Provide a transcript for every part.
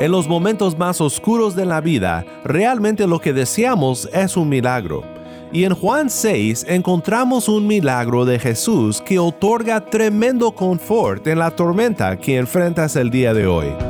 En los momentos más oscuros de la vida, realmente lo que deseamos es un milagro. Y en Juan 6 encontramos un milagro de Jesús que otorga tremendo confort en la tormenta que enfrentas el día de hoy.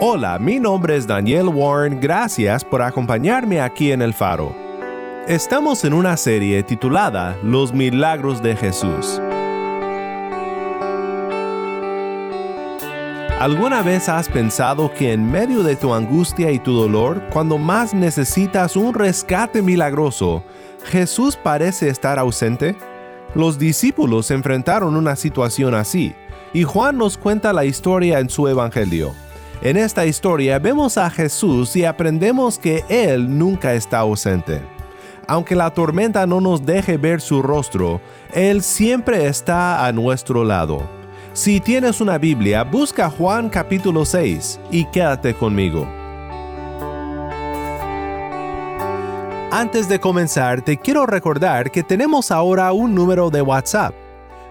Hola, mi nombre es Daniel Warren, gracias por acompañarme aquí en El Faro. Estamos en una serie titulada Los Milagros de Jesús. ¿Alguna vez has pensado que en medio de tu angustia y tu dolor, cuando más necesitas un rescate milagroso, Jesús parece estar ausente? Los discípulos enfrentaron una situación así, y Juan nos cuenta la historia en su Evangelio. En esta historia vemos a Jesús y aprendemos que Él nunca está ausente. Aunque la tormenta no nos deje ver su rostro, Él siempre está a nuestro lado. Si tienes una Biblia, busca Juan capítulo 6 y quédate conmigo. Antes de comenzar, te quiero recordar que tenemos ahora un número de WhatsApp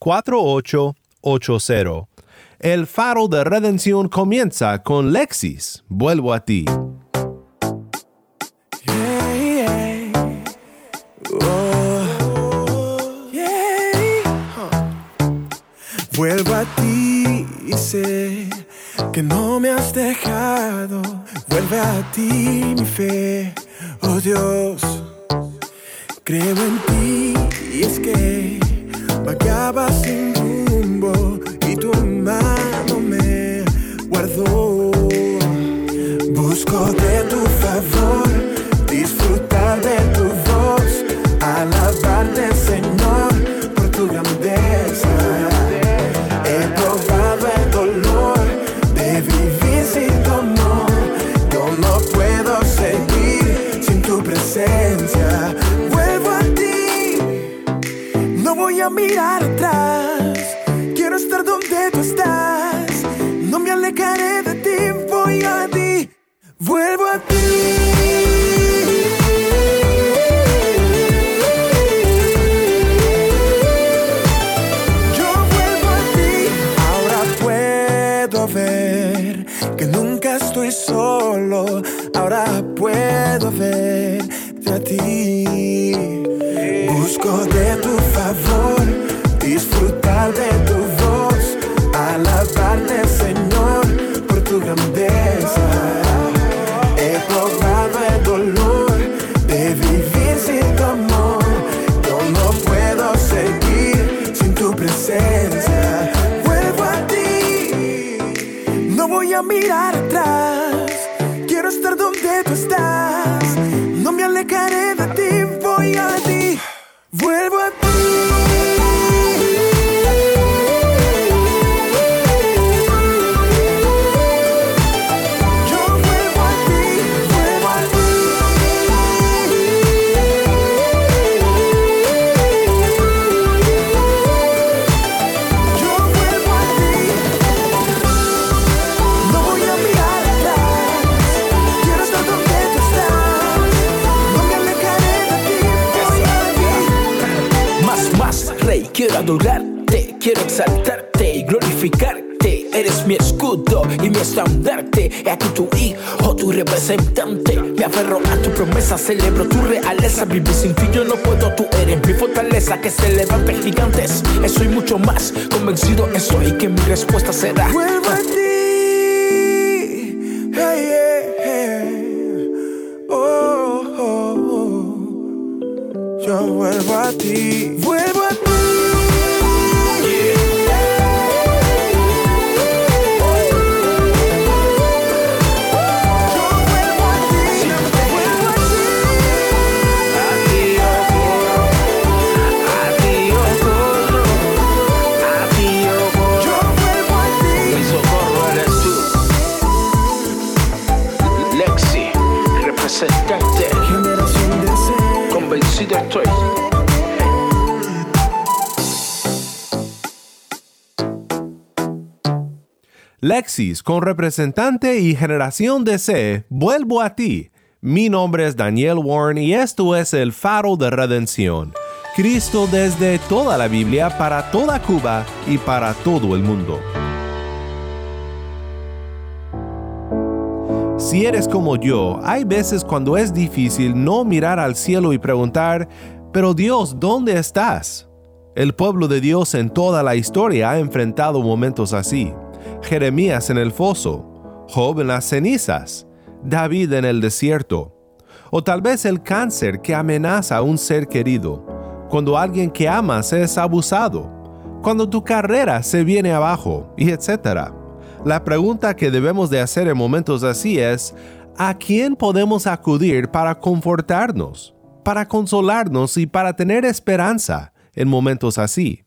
1-786-373-4880. El faro de redención comienza con Lexis. Vuelvo a ti. Vuelvo a ti y sé que no me has dejado. Vuelve a ti mi fe, oh Dios. Creo en ti y es que vagaba sin rumbo y tu mano me guardó. Busco de tu favor, mirar atrás. Quiero estar donde tú estás. No me alejaré de ti, voy a ti. Vuelvo a ti. Yo vuelvo a ti. Ahora puedo ver que nunca estoy solo. Ahora puedo ver a ti. Busco de tu favor, disfrutar de representante. Me aferro a tu promesa, celebro tu realeza. Vivir sin ti yo no puedo, tú eres mi fortaleza que se levante gigantes. Estoy mucho más convencido estoy que mi respuesta será. A. Con representante y generación de C, vuelvo a ti. Mi nombre es Daniel Warren y esto es el faro de redención. Cristo desde toda la Biblia para toda Cuba y para todo el mundo. Si eres como yo, hay veces cuando es difícil no mirar al cielo y preguntar, pero Dios, ¿dónde estás? El pueblo de Dios en toda la historia ha enfrentado momentos así. Jeremías en el foso, Job en las cenizas, David en el desierto, o tal vez el cáncer que amenaza a un ser querido, cuando alguien que amas es abusado, cuando tu carrera se viene abajo, y etc. La pregunta que debemos de hacer en momentos así es, ¿a quién podemos acudir para confortarnos, para consolarnos y para tener esperanza en momentos así?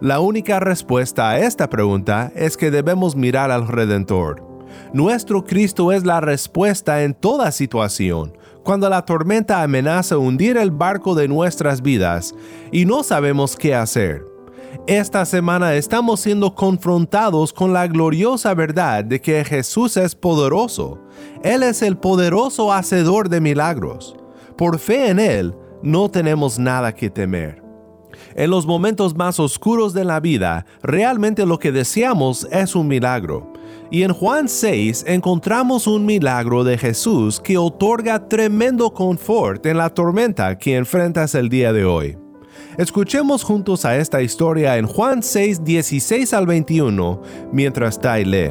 La única respuesta a esta pregunta es que debemos mirar al Redentor. Nuestro Cristo es la respuesta en toda situación, cuando la tormenta amenaza hundir el barco de nuestras vidas y no sabemos qué hacer. Esta semana estamos siendo confrontados con la gloriosa verdad de que Jesús es poderoso. Él es el poderoso hacedor de milagros. Por fe en Él, no tenemos nada que temer. En los momentos más oscuros de la vida, realmente lo que deseamos es un milagro. Y en Juan 6 encontramos un milagro de Jesús que otorga tremendo confort en la tormenta que enfrentas el día de hoy. Escuchemos juntos a esta historia en Juan 6, 16 al 21, mientras Tai lee.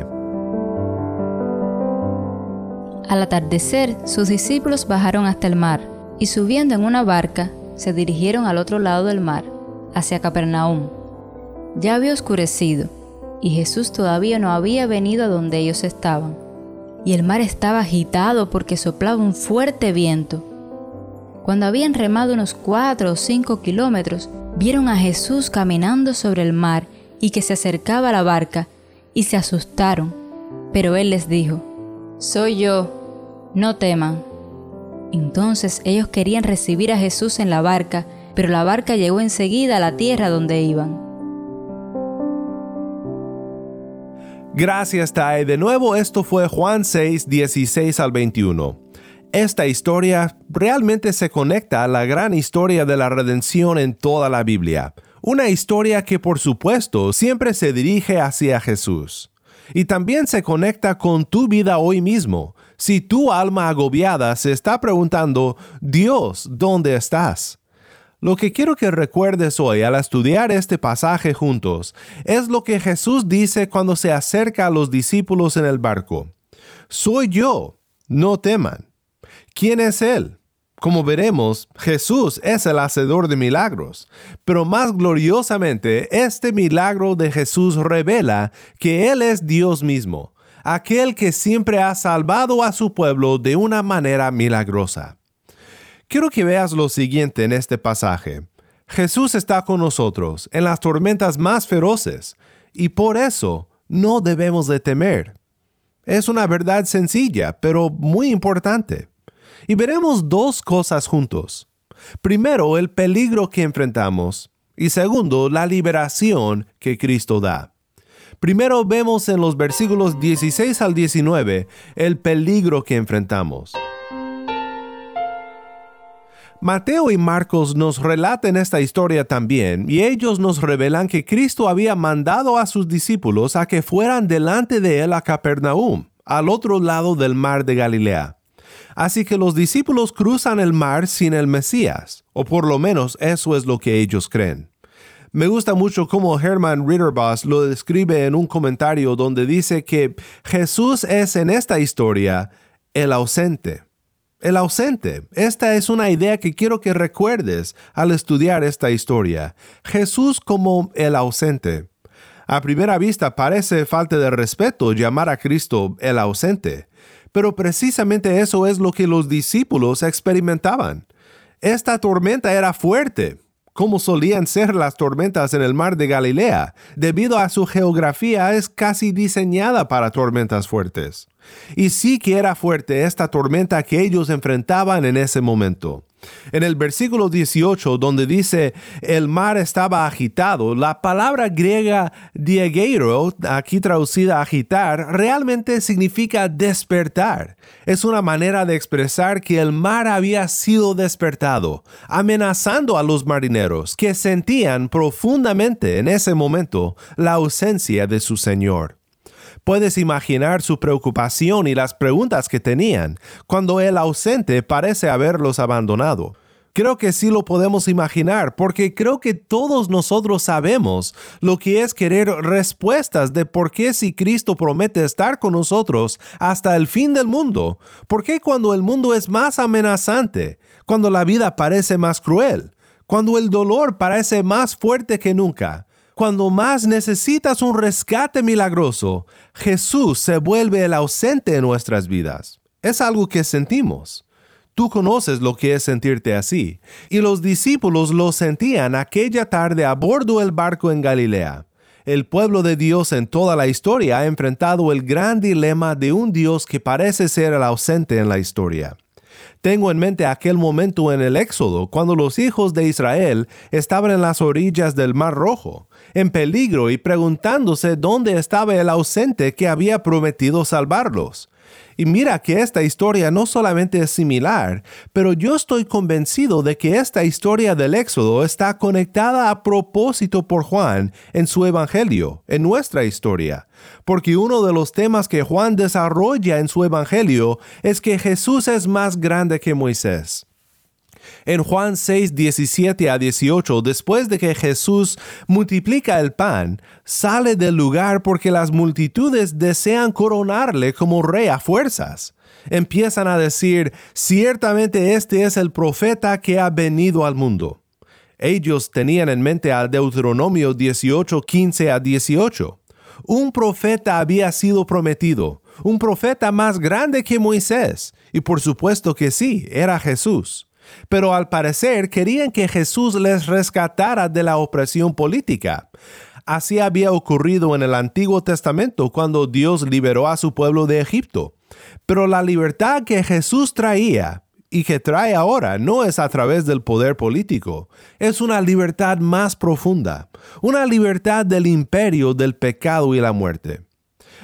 Al atardecer, sus discípulos bajaron hasta el mar y subiendo en una barca, se dirigieron al otro lado del mar hacia Capernaum. Ya había oscurecido, y Jesús todavía no había venido a donde ellos estaban, y el mar estaba agitado porque soplaba un fuerte viento. Cuando habían remado unos cuatro o cinco kilómetros, vieron a Jesús caminando sobre el mar y que se acercaba a la barca, y se asustaron. Pero él les dijo, Soy yo, no teman. Entonces ellos querían recibir a Jesús en la barca, pero la barca llegó enseguida a la tierra donde iban. Gracias, Tai. De nuevo, esto fue Juan 6, 16 al 21. Esta historia realmente se conecta a la gran historia de la redención en toda la Biblia. Una historia que por supuesto siempre se dirige hacia Jesús. Y también se conecta con tu vida hoy mismo. Si tu alma agobiada se está preguntando, Dios, ¿dónde estás? Lo que quiero que recuerdes hoy al estudiar este pasaje juntos es lo que Jesús dice cuando se acerca a los discípulos en el barco. Soy yo, no teman. ¿Quién es Él? Como veremos, Jesús es el hacedor de milagros, pero más gloriosamente este milagro de Jesús revela que Él es Dios mismo, aquel que siempre ha salvado a su pueblo de una manera milagrosa. Quiero que veas lo siguiente en este pasaje. Jesús está con nosotros en las tormentas más feroces y por eso no debemos de temer. Es una verdad sencilla, pero muy importante. Y veremos dos cosas juntos. Primero, el peligro que enfrentamos y segundo, la liberación que Cristo da. Primero vemos en los versículos 16 al 19 el peligro que enfrentamos. Mateo y Marcos nos relatan esta historia también y ellos nos revelan que Cristo había mandado a sus discípulos a que fueran delante de él a Capernaum, al otro lado del mar de Galilea. Así que los discípulos cruzan el mar sin el Mesías, o por lo menos eso es lo que ellos creen. Me gusta mucho cómo Herman Ritterboss lo describe en un comentario donde dice que Jesús es en esta historia el ausente el ausente. Esta es una idea que quiero que recuerdes al estudiar esta historia. Jesús como el ausente. A primera vista parece falta de respeto llamar a Cristo el ausente, pero precisamente eso es lo que los discípulos experimentaban. Esta tormenta era fuerte, como solían ser las tormentas en el mar de Galilea. Debido a su geografía es casi diseñada para tormentas fuertes. Y sí que era fuerte esta tormenta que ellos enfrentaban en ese momento. En el versículo 18, donde dice el mar estaba agitado, la palabra griega diegeiro, aquí traducida agitar, realmente significa despertar. Es una manera de expresar que el mar había sido despertado, amenazando a los marineros que sentían profundamente en ese momento la ausencia de su Señor. Puedes imaginar su preocupación y las preguntas que tenían cuando el ausente parece haberlos abandonado. Creo que sí lo podemos imaginar porque creo que todos nosotros sabemos lo que es querer respuestas de por qué si Cristo promete estar con nosotros hasta el fin del mundo, por qué cuando el mundo es más amenazante, cuando la vida parece más cruel, cuando el dolor parece más fuerte que nunca, cuando más necesitas un rescate milagroso, Jesús se vuelve el ausente en nuestras vidas. Es algo que sentimos. Tú conoces lo que es sentirte así. Y los discípulos lo sentían aquella tarde a bordo del barco en Galilea. El pueblo de Dios en toda la historia ha enfrentado el gran dilema de un Dios que parece ser el ausente en la historia. Tengo en mente aquel momento en el Éxodo, cuando los hijos de Israel estaban en las orillas del Mar Rojo, en peligro y preguntándose dónde estaba el ausente que había prometido salvarlos. Y mira que esta historia no solamente es similar, pero yo estoy convencido de que esta historia del Éxodo está conectada a propósito por Juan en su Evangelio, en nuestra historia. Porque uno de los temas que Juan desarrolla en su Evangelio es que Jesús es más grande que Moisés. En Juan 6, 17 a 18, después de que Jesús multiplica el pan, sale del lugar porque las multitudes desean coronarle como rey a fuerzas. Empiezan a decir, ciertamente este es el profeta que ha venido al mundo. Ellos tenían en mente al Deuteronomio 18, 15 a 18. Un profeta había sido prometido, un profeta más grande que Moisés, y por supuesto que sí, era Jesús. Pero al parecer querían que Jesús les rescatara de la opresión política. Así había ocurrido en el Antiguo Testamento cuando Dios liberó a su pueblo de Egipto. Pero la libertad que Jesús traía y que trae ahora no es a través del poder político, es una libertad más profunda, una libertad del imperio del pecado y la muerte.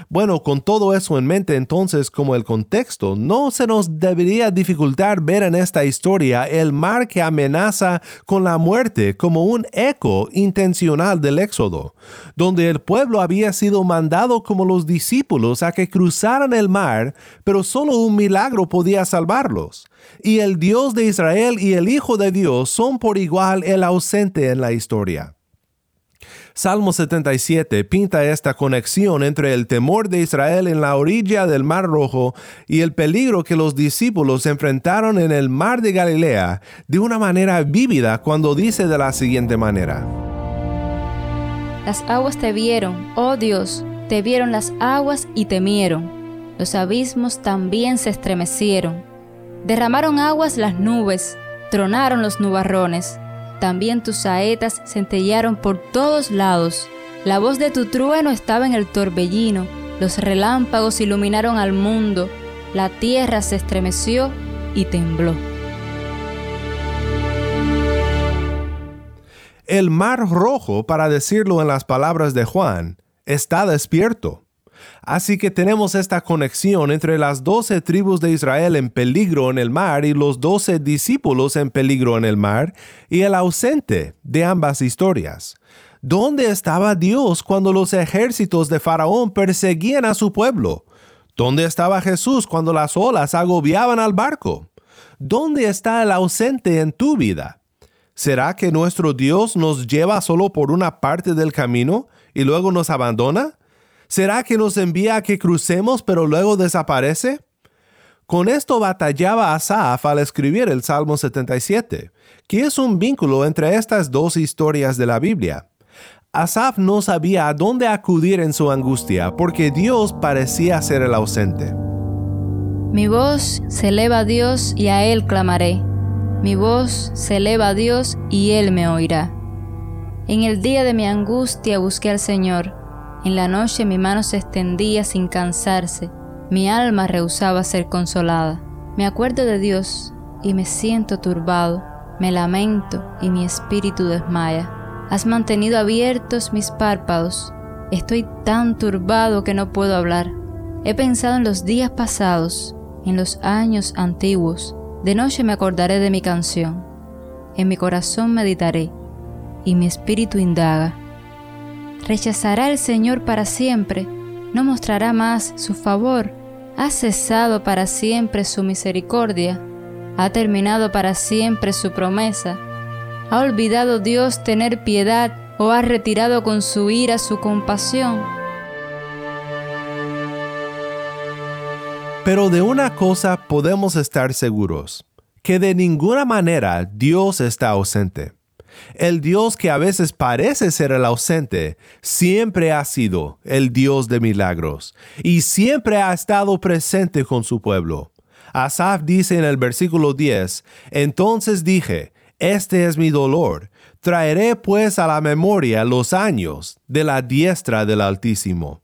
Bueno, con todo eso en mente entonces como el contexto, no se nos debería dificultar ver en esta historia el mar que amenaza con la muerte como un eco intencional del Éxodo, donde el pueblo había sido mandado como los discípulos a que cruzaran el mar, pero solo un milagro podía salvarlos. Y el Dios de Israel y el Hijo de Dios son por igual el ausente en la historia. Salmo 77 pinta esta conexión entre el temor de Israel en la orilla del Mar Rojo y el peligro que los discípulos enfrentaron en el Mar de Galilea de una manera vívida cuando dice de la siguiente manera. Las aguas te vieron, oh Dios, te vieron las aguas y temieron. Los abismos también se estremecieron. Derramaron aguas las nubes, tronaron los nubarrones también tus saetas centellaron por todos lados. La voz de tu trueno estaba en el torbellino, los relámpagos iluminaron al mundo, la tierra se estremeció y tembló. El mar rojo, para decirlo en las palabras de Juan, está despierto. Así que tenemos esta conexión entre las doce tribus de Israel en peligro en el mar y los doce discípulos en peligro en el mar y el ausente de ambas historias. ¿Dónde estaba Dios cuando los ejércitos de Faraón perseguían a su pueblo? ¿Dónde estaba Jesús cuando las olas agobiaban al barco? ¿Dónde está el ausente en tu vida? ¿Será que nuestro Dios nos lleva solo por una parte del camino y luego nos abandona? ¿Será que nos envía a que crucemos pero luego desaparece? Con esto batallaba Asaf al escribir el Salmo 77, que es un vínculo entre estas dos historias de la Biblia. Asaf no sabía a dónde acudir en su angustia porque Dios parecía ser el ausente. Mi voz se eleva a Dios y a Él clamaré. Mi voz se eleva a Dios y Él me oirá. En el día de mi angustia busqué al Señor. En la noche mi mano se extendía sin cansarse. Mi alma rehusaba ser consolada. Me acuerdo de Dios y me siento turbado. Me lamento y mi espíritu desmaya. Has mantenido abiertos mis párpados. Estoy tan turbado que no puedo hablar. He pensado en los días pasados en los años antiguos, de noche me acordaré de mi canción, en mi corazón meditaré, y mi espíritu indaga. ¿Rechazará el Señor para siempre? ¿No mostrará más su favor? ¿Ha cesado para siempre su misericordia? ¿Ha terminado para siempre su promesa? ¿Ha olvidado Dios tener piedad o ha retirado con su ira su compasión? Pero de una cosa podemos estar seguros, que de ninguna manera Dios está ausente. El Dios que a veces parece ser el ausente, siempre ha sido el Dios de milagros y siempre ha estado presente con su pueblo. Asaf dice en el versículo 10, Entonces dije, Este es mi dolor, traeré pues a la memoria los años de la diestra del Altísimo.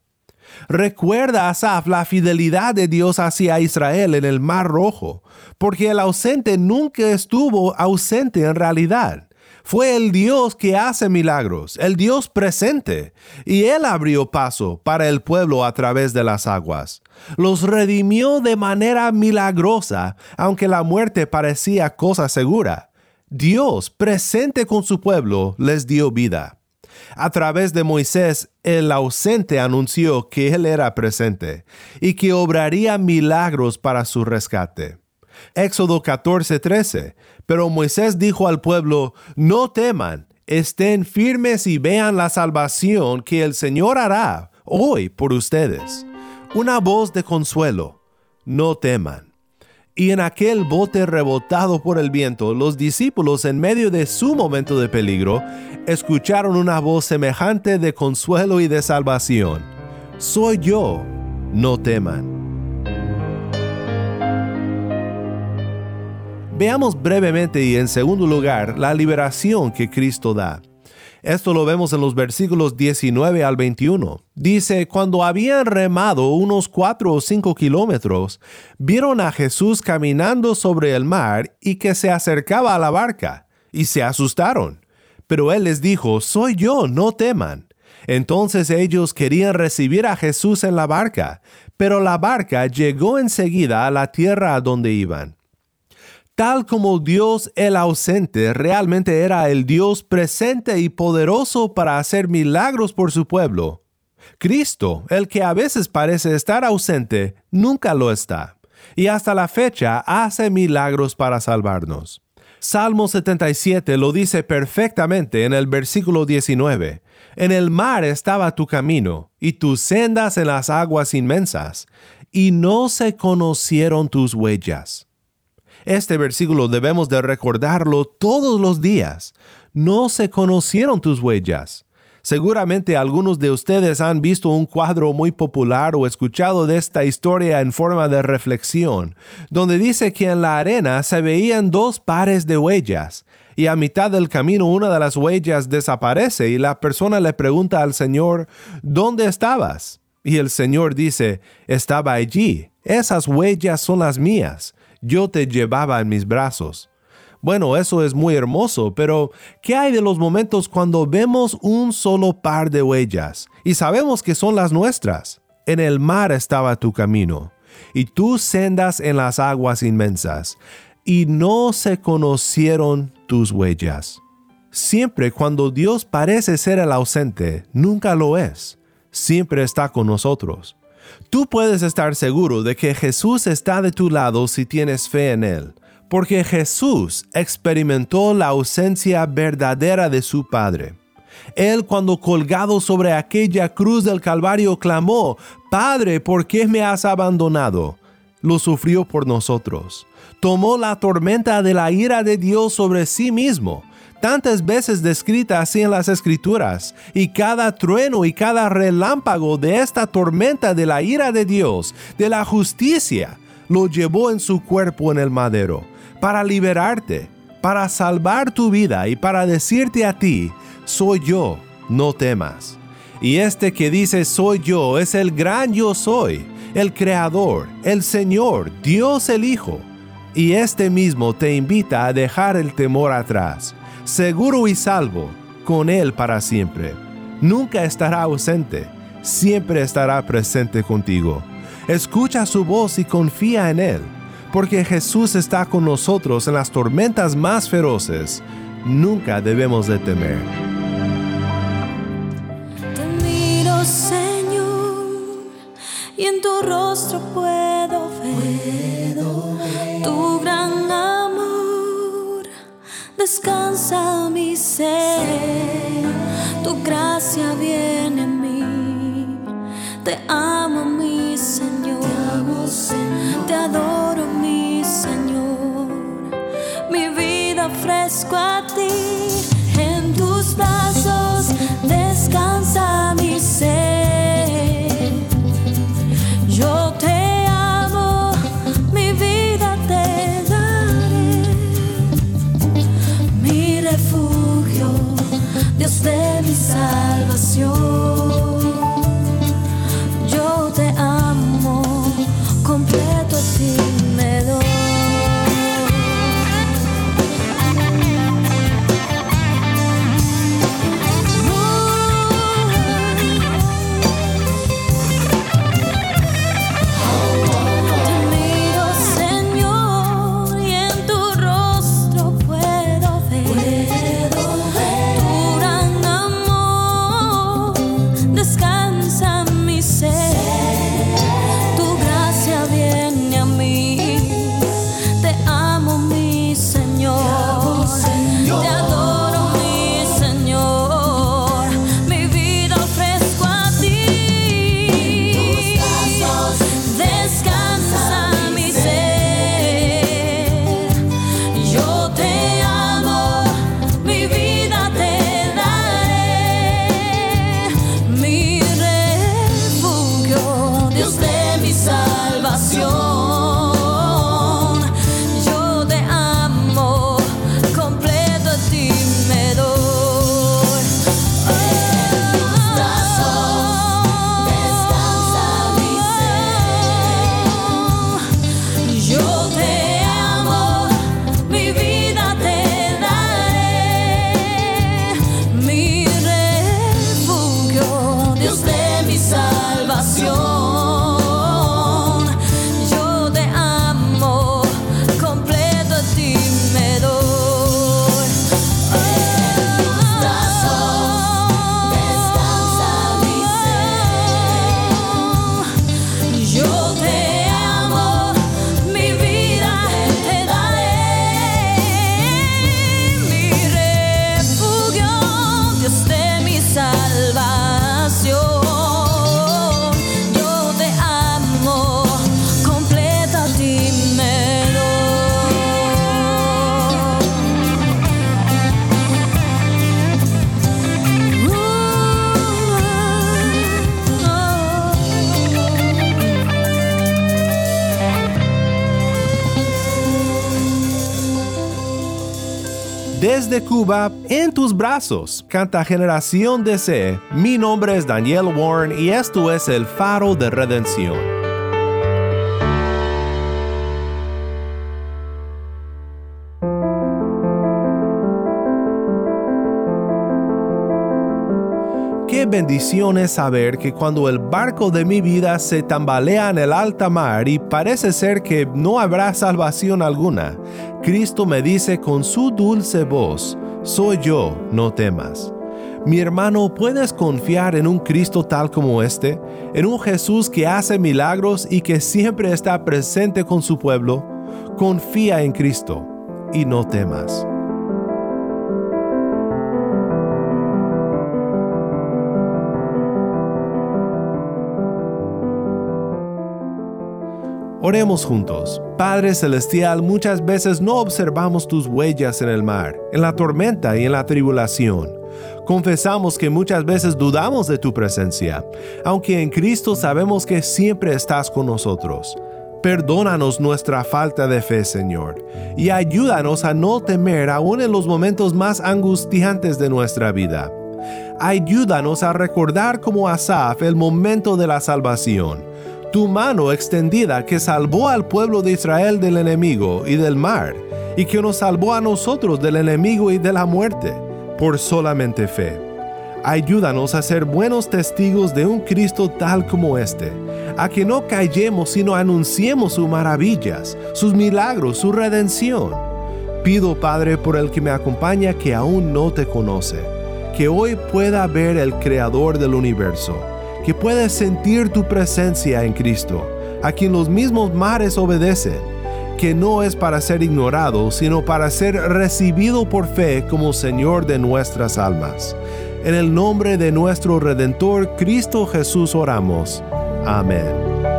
Recuerda, Asaf, la fidelidad de Dios hacia Israel en el Mar Rojo, porque el ausente nunca estuvo ausente en realidad. Fue el Dios que hace milagros, el Dios presente, y Él abrió paso para el pueblo a través de las aguas. Los redimió de manera milagrosa, aunque la muerte parecía cosa segura. Dios, presente con su pueblo, les dio vida. A través de Moisés, el ausente anunció que Él era presente y que obraría milagros para su rescate. Éxodo 14:13. Pero Moisés dijo al pueblo, no teman, estén firmes y vean la salvación que el Señor hará hoy por ustedes. Una voz de consuelo, no teman. Y en aquel bote rebotado por el viento, los discípulos en medio de su momento de peligro, escucharon una voz semejante de consuelo y de salvación. Soy yo, no teman. Veamos brevemente y en segundo lugar la liberación que Cristo da. Esto lo vemos en los versículos 19 al 21. Dice, cuando habían remado unos cuatro o cinco kilómetros, vieron a Jesús caminando sobre el mar y que se acercaba a la barca, y se asustaron. Pero él les dijo, soy yo, no teman. Entonces ellos querían recibir a Jesús en la barca, pero la barca llegó enseguida a la tierra a donde iban tal como Dios el ausente realmente era el Dios presente y poderoso para hacer milagros por su pueblo. Cristo, el que a veces parece estar ausente, nunca lo está, y hasta la fecha hace milagros para salvarnos. Salmo 77 lo dice perfectamente en el versículo 19. En el mar estaba tu camino, y tus sendas en las aguas inmensas, y no se conocieron tus huellas. Este versículo debemos de recordarlo todos los días. No se conocieron tus huellas. Seguramente algunos de ustedes han visto un cuadro muy popular o escuchado de esta historia en forma de reflexión, donde dice que en la arena se veían dos pares de huellas, y a mitad del camino una de las huellas desaparece y la persona le pregunta al Señor, ¿dónde estabas? Y el Señor dice, estaba allí, esas huellas son las mías, yo te llevaba en mis brazos. Bueno, eso es muy hermoso, pero ¿qué hay de los momentos cuando vemos un solo par de huellas y sabemos que son las nuestras? en el mar estaba tu camino, y tus sendas en las aguas inmensas, y no se conocieron tus huellas. Siempre cuando Dios parece ser el ausente, nunca lo es. Siempre está con nosotros. Tú puedes estar seguro de que Jesús está de tu lado si tienes fe en Él, porque Jesús experimentó la ausencia verdadera de su Padre. Él cuando colgado sobre aquella cruz del Calvario clamó, Padre, ¿por qué me has abandonado? Lo sufrió por nosotros. Tomó la tormenta de la ira de Dios sobre sí mismo, tantas veces descrita así en las escrituras, y cada trueno y cada relámpago de esta tormenta de la ira de Dios, de la justicia, lo llevó en su cuerpo en el madero, para liberarte, para salvar tu vida y para decirte a ti, soy yo, no temas. Y este que dice soy yo es el gran yo soy, el Creador, el Señor, Dios el Hijo. Y este mismo te invita a dejar el temor atrás, seguro y salvo, con Él para siempre. Nunca estará ausente, siempre estará presente contigo. Escucha su voz y confía en Él, porque Jesús está con nosotros en las tormentas más feroces. Nunca debemos de temer. y en tu rostro puedo ver Descansa mi ser, tu gracia viene en mí. Te amo, mi Señor, te adoro, mi Señor. Mi vida ofrezco a ti, Desde Cuba, en tus brazos, canta Generación de C. Mi nombre es Daniel Warren y esto es el faro de redención. Bendición es saber que cuando el barco de mi vida se tambalea en el alta mar y parece ser que no habrá salvación alguna, Cristo me dice con su dulce voz, soy yo, no temas. Mi hermano, ¿puedes confiar en un Cristo tal como este? ¿En un Jesús que hace milagros y que siempre está presente con su pueblo? Confía en Cristo y no temas. Oremos juntos. Padre Celestial, muchas veces no observamos tus huellas en el mar, en la tormenta y en la tribulación. Confesamos que muchas veces dudamos de tu presencia, aunque en Cristo sabemos que siempre estás con nosotros. Perdónanos nuestra falta de fe, Señor, y ayúdanos a no temer aún en los momentos más angustiantes de nuestra vida. Ayúdanos a recordar como Asaf el momento de la salvación tu mano extendida que salvó al pueblo de Israel del enemigo y del mar, y que nos salvó a nosotros del enemigo y de la muerte, por solamente fe. Ayúdanos a ser buenos testigos de un Cristo tal como este, a que no callemos sino anunciemos sus maravillas, sus milagros, su redención. Pido, Padre, por el que me acompaña que aún no te conoce, que hoy pueda ver el Creador del universo que puedes sentir tu presencia en Cristo, a quien los mismos mares obedecen, que no es para ser ignorado, sino para ser recibido por fe como Señor de nuestras almas. En el nombre de nuestro Redentor Cristo Jesús oramos. Amén.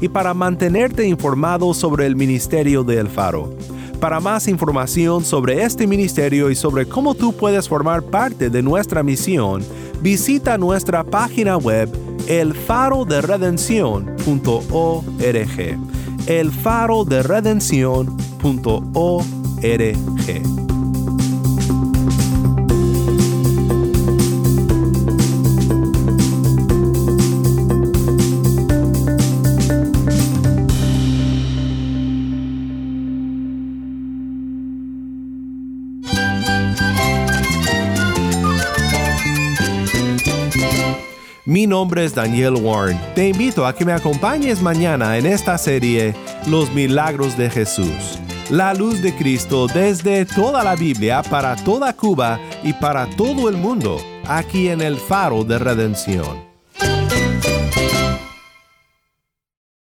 y para mantenerte informado sobre el ministerio de El Faro. Para más información sobre este ministerio y sobre cómo tú puedes formar parte de nuestra misión, visita nuestra página web elfaroderedención.org. elfaroderedención.org. nombre es Daniel Warren. Te invito a que me acompañes mañana en esta serie Los Milagros de Jesús. La luz de Cristo desde toda la Biblia para toda Cuba y para todo el mundo, aquí en el faro de redención.